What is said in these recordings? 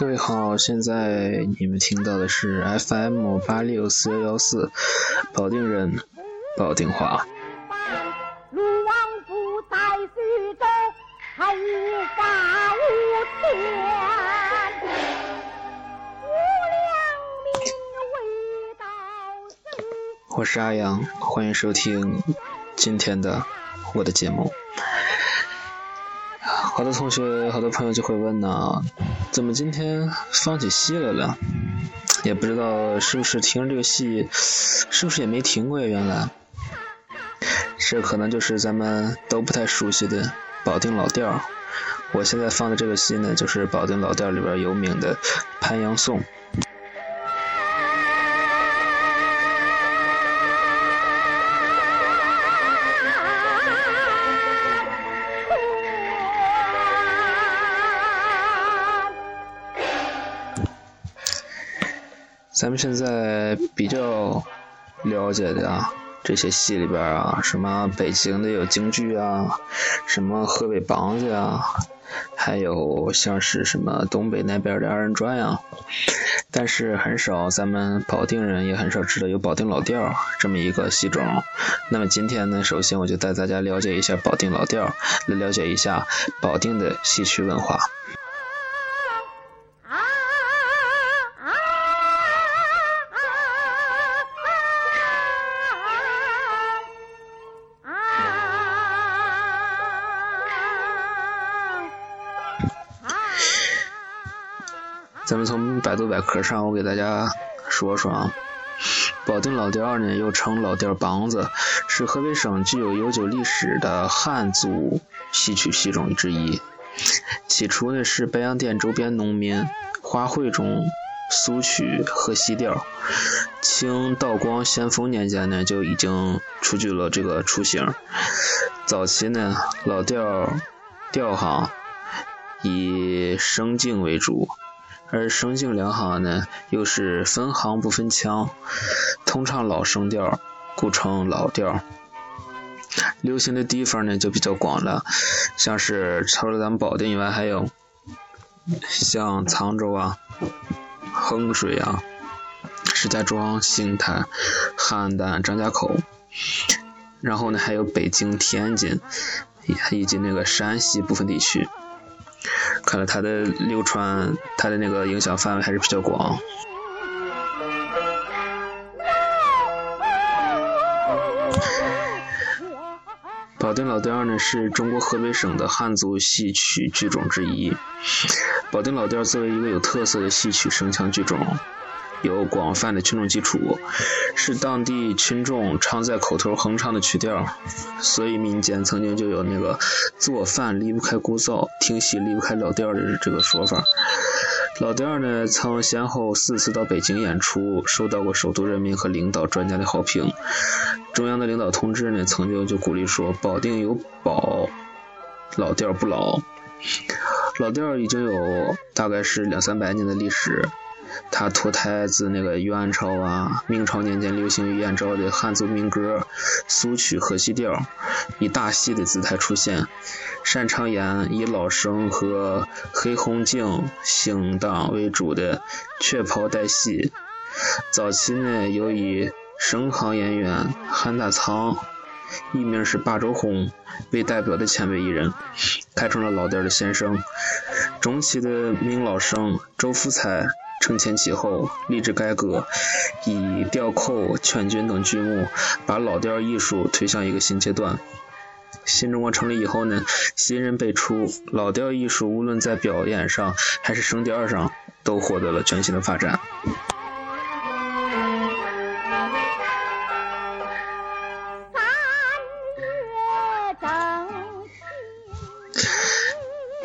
各位好，现在你们听到的是 FM 八六四幺幺四，保定人，保定话。鲁王府在徐州，他无法无天。无良民为到谁？我是阿阳，欢迎收听今天的我的节目。好多同学、好多朋友就会问呢，怎么今天放起戏来了？也不知道是不是听这个戏，是不是也没停过呀？原来，这可能就是咱们都不太熟悉的保定老调。我现在放的这个戏呢，就是保定老调里边有名的《潘阳颂》。咱们现在比较了解的啊，这些戏里边啊，什么北京的有京剧啊，什么河北梆子啊，还有像是什么东北那边的二人转呀，但是很少，咱们保定人也很少知道有保定老调这么一个戏种。那么今天呢，首先我就带大家了解一下保定老调，来了解一下保定的戏曲文化。咱们从百度百科上，我给大家说说啊，保定老调呢，又称老调梆子，是河北省具有悠久历史的汉族戏曲戏种之一。起初呢，是白洋淀周边农民花卉中俗曲和西调。清道光、咸丰年间呢，就已经出具了这个雏形。早期呢，老调调行以声静为主。而声静两行呢，又是分行不分腔，通唱老声调，故称老调。流行的地方呢就比较广了，像是除了咱们保定以外，还有像沧州啊、衡水啊、石家庄、邢台、邯郸、张家口，然后呢还有北京、天津以及那个山西部分地区。看来它的流传，它的那个影响范围还是比较广。保定老调呢，是中国河北省的汉族戏曲剧种之一。保定老调作为一个有特色的戏曲声腔剧种。有广泛的群众基础，是当地群众常在口头哼唱的曲调，所以民间曾经就有那个做饭离不开锅灶，听戏离不开老调的这个说法。老调呢，曾先后四次到北京演出，受到过首都人民和领导专家的好评。中央的领导同志呢，曾经就鼓励说：“保定有宝，老调不老。”老调已经有大概是两三百年的历史。它脱胎自那个元朝啊、明朝年间流行于燕赵的汉族民歌、苏曲和西调，以大戏的姿态出现，擅长演以老生和黑红镜行当为主的雀袍带戏。早期呢，有以声行演员韩大仓，艺名是霸州红为代表的前辈艺人，开创了老调的先声。中期的名老生周福才。承前启后，励志改革，以调扣、劝君等剧目，把老调艺术推向一个新阶段。新中国成立以后呢，新人辈出，老调艺术无论在表演上还是声调上，都获得了全新的发展。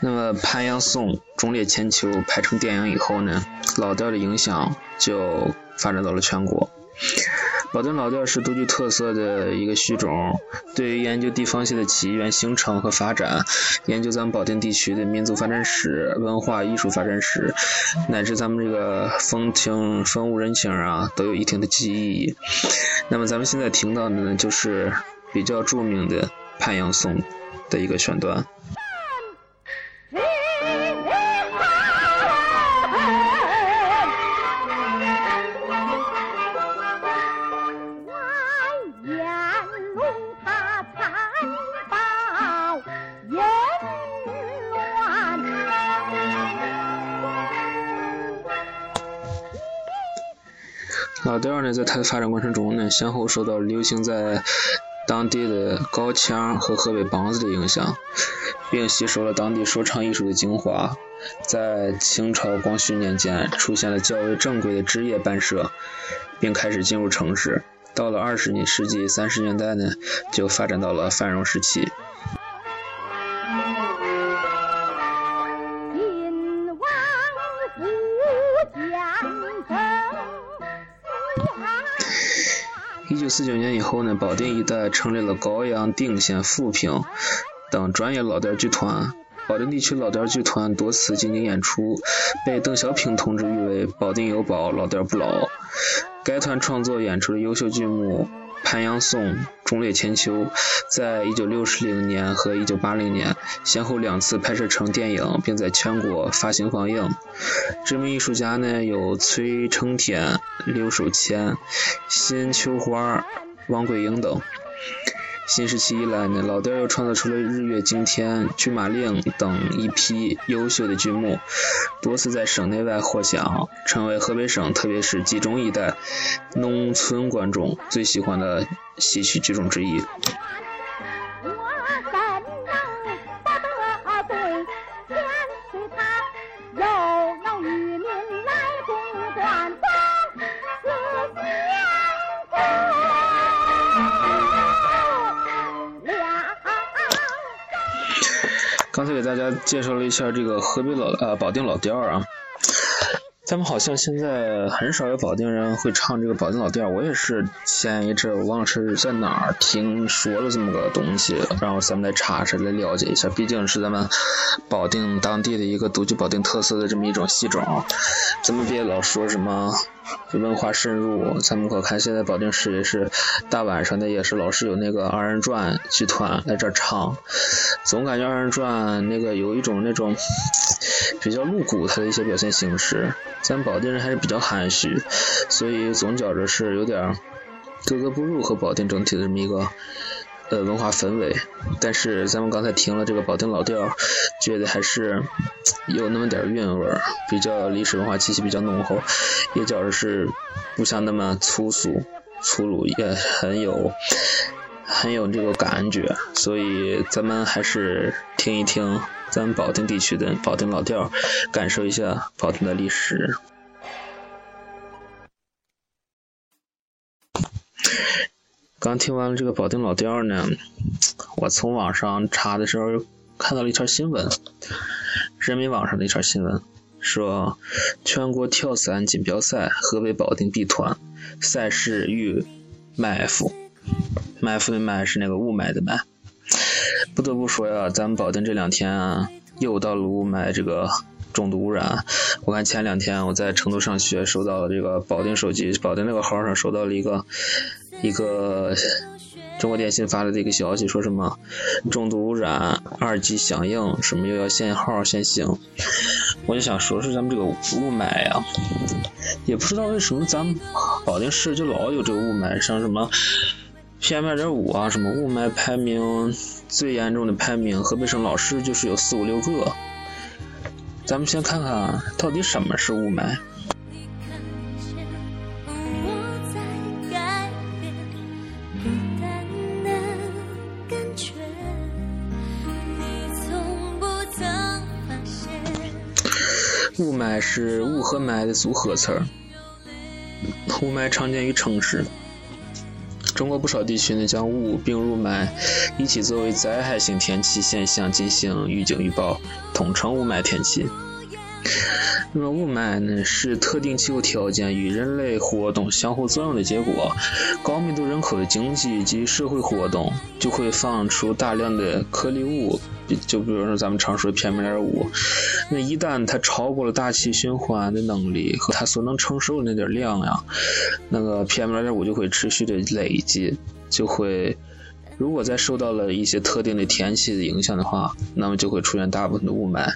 那么 《潘阳颂》忠烈千秋拍成电影以后呢，老调的影响就发展到了全国。保定老调是独具特色的一个戏种，对于研究地方戏的起源、形成和发展，研究咱们保定地区的民族发展史、文化艺术发展史，乃至咱们这个风情、风物人情啊，都有一定的积极意义。那么咱们现在听到的呢，就是比较著名的《潘阳颂》的一个选段。在它的发展过程中呢，先后受到流行在当地的高腔和河北梆子的影响，并吸收了当地说唱艺术的精华。在清朝光绪年间，出现了较为正规的职业班社，并开始进入城市。到了二十世纪三十年代呢，就发展到了繁荣时期。一九四九年以后呢，保定一带成立了高阳、定县、富平等专业老调剧团。保定地区老调剧团多次进行演出，被邓小平同志誉为“保定有宝，老调不老”。该团创作演出的优秀剧目《潘阳颂》《忠烈千秋》，在一九六零年和一九八零年先后两次拍摄成电影，并在全国发行放映。知名艺术家呢有崔成田、刘守谦、辛秋花、王桂英等。新时期以来呢，老调又创造出了《日月惊天》《军马令》等一批优秀的剧目，多次在省内外获奖，成为河北省特别是冀中一带农村观众最喜欢的戏曲剧种之一。刚才给大家介绍了一下这个河北老呃保定老调啊，咱们好像现在很少有保定人会唱这个保定老调。我也是前一阵我忘了是在哪儿听说了这么个东西，然后咱们来查查来了解一下。毕竟是咱们保定当地的一个独具保定特色的这么一种戏种，咱们别老说什么。文化深入，咱们可看现在保定市也是大晚上的，也是老是有那个二人转剧团来这儿唱，总感觉二人转那个有一种那种比较露骨，它的一些表现形式，咱保定人还是比较含蓄，所以总觉着是有点格格不入和保定整体的这么一个。呃，文化氛围，但是咱们刚才听了这个保定老调，觉得还是有那么点韵味儿，比较历史文化气息比较浓厚，也觉着是不像那么粗俗、粗鲁，也很有很有这个感觉，所以咱们还是听一听咱们保定地区的保定老调，感受一下保定的历史。刚听完了这个保定老调呢，我从网上查的时候看到了一条新闻，人民网上的一条新闻，说全国跳伞锦标赛河北保定 B 团赛事遇埋伏，埋伏的埋是那个雾霾的霾。不得不说呀，咱们保定这两天啊，又到了雾霾这个重度污染。我看前两天我在成都上学，收到了这个保定手机，保定那个号上收到了一个。一个中国电信发来的一个消息，说什么重度污染，二级响应，什么又要限号限行。我就想说，说咱们这个雾霾呀，也不知道为什么咱们保定市就老有这个雾霾，像什么 PM 二点五啊，什么雾霾排名最严重的排名，河北省老是就是有四五六个。咱们先看看到底什么是雾霾。雾霾是雾和霾的组合词儿。雾霾常见于城市，中国不少地区呢将雾并入霾一起作为灾害性天气现象进行预警预报，统称雾霾天气。那么雾霾呢，是特定气候条件与人类活动相互作用的结果。高密度人口的经济及社会活动就会放出大量的颗粒物，就比如说咱们常说的 PM 二点五。那一旦它超过了大气循环的能力和它所能承受的那点量呀，那个 PM 二点五就会持续的累积，就会如果再受到了一些特定的天气的影响的话，那么就会出现大部分的雾霾。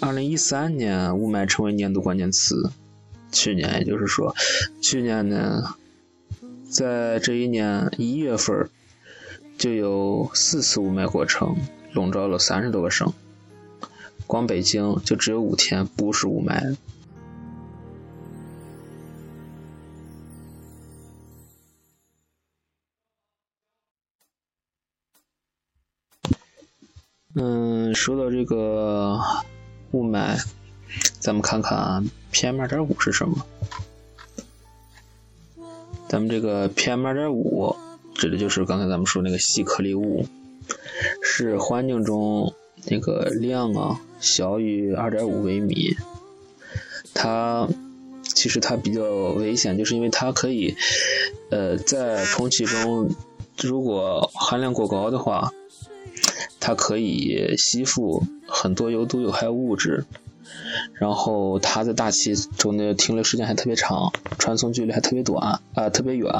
二零一三年，雾霾成为年度关键词。去年，也就是说，去年呢，在这一年一月份，就有四次雾霾过程，笼罩了三十多个省。光北京就只有五天不是雾霾。嗯，说到这个雾霾，咱们看看 PM 二点五是什么。咱们这个 PM 二点五指的就是刚才咱们说那个细颗粒物，是环境中那个量啊小于二点五微米。它其实它比较危险，就是因为它可以呃在空气中，如果含量过高的话。它可以吸附很多有毒有害物质，然后它在大气中的停留时间还特别长，传送距离还特别短啊，特别远，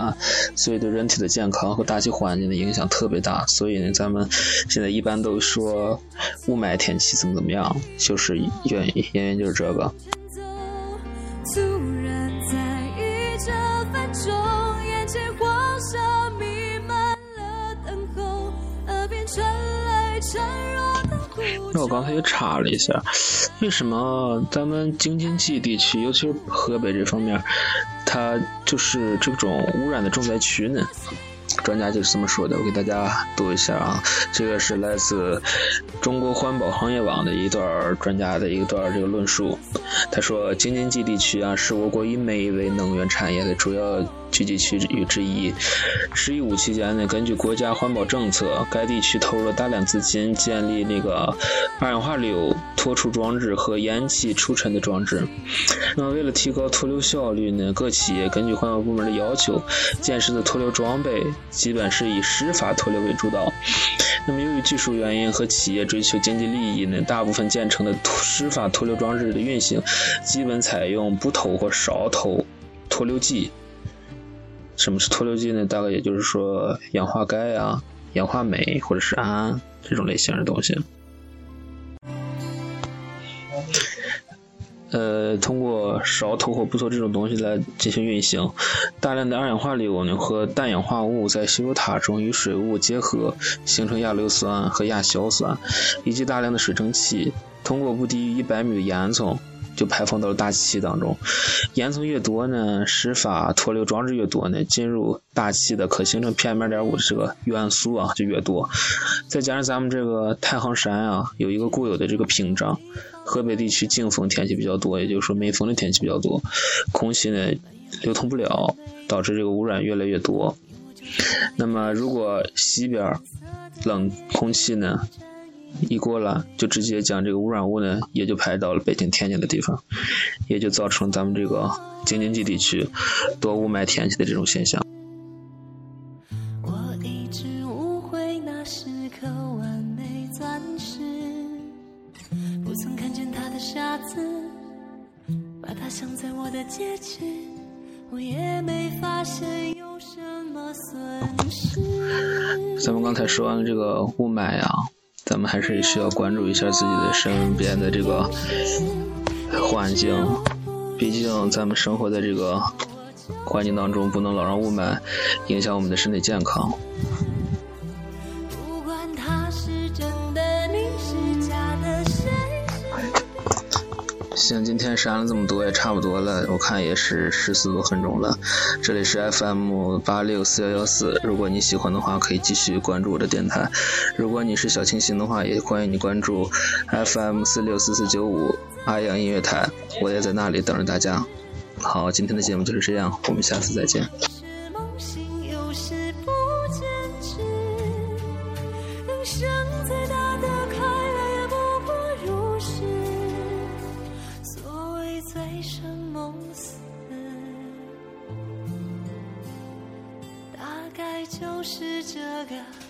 所以对人体的健康和大气环境的影响特别大。所以呢，咱们现在一般都说雾霾天气怎么怎么样，就是原因原因就是这个。那我刚才也查了一下，为什么咱们京津冀地区，尤其是河北这方面，它就是这种污染的重灾区呢？专家就是这么说的，我给大家读一下啊，这个是来自中国环保行业网的一段专家的一段这个论述。他说，京津冀地区啊，是我国以煤为能源产业的主要。聚集区域之一。“十一五”期间呢，根据国家环保政策，该地区投入了大量资金建立那个二氧化硫脱除装置和烟气除尘的装置。那么，为了提高脱硫效率呢，各企业根据环保部门的要求，建设的脱硫装备基本是以湿法脱硫为主导。那么，由于技术原因和企业追求经济利益呢，大部分建成的湿法脱硫装置的运行，基本采用不投或少投脱硫剂。什么是脱硫剂呢？大概也就是说氧化钙啊、氧化镁或者是氨这种类型的东西。呃，通过勺头或不投这种东西来进行运行，大量的二氧化硫呢和氮氧化物在稀土塔中与水雾结合，形成亚硫酸和亚硝酸，以及大量的水蒸气，通过不低于一百米的烟囱。就排放到了大气当中，烟囱越多呢，湿法脱硫装置越多呢，进入大气的可形成 PM 二点五这个元素啊就越多。再加上咱们这个太行山啊，有一个固有的这个屏障，河北地区静风天气比较多，也就是说没风的天气比较多，空气呢流通不了，导致这个污染越来越多。那么如果西边冷空气呢？一过了，就直接将这个污染物呢，也就排到了北京、天津的地方，也就造成咱们这个京津冀地区多雾霾天气的这种现象。我一直误会那是颗完美钻石，不曾看见它的傻子，把它镶在我的戒指，我也没发现有什么损失。咱们刚才说完了这个雾霾啊。咱们还是需要关注一下自己的身边的这个环境，毕竟咱们生活在这个环境当中，不能老让雾霾影响我们的身体健康。行，今天删了这么多也差不多了，我看也是十四多分钟了。这里是 FM 八六四幺幺四，如果你喜欢的话，可以继续关注我的电台。如果你是小清新的话，也欢迎你关注 FM 四六四四九五阿阳音乐台，我也在那里等着大家。好，今天的节目就是这样，我们下次再见。就是这个。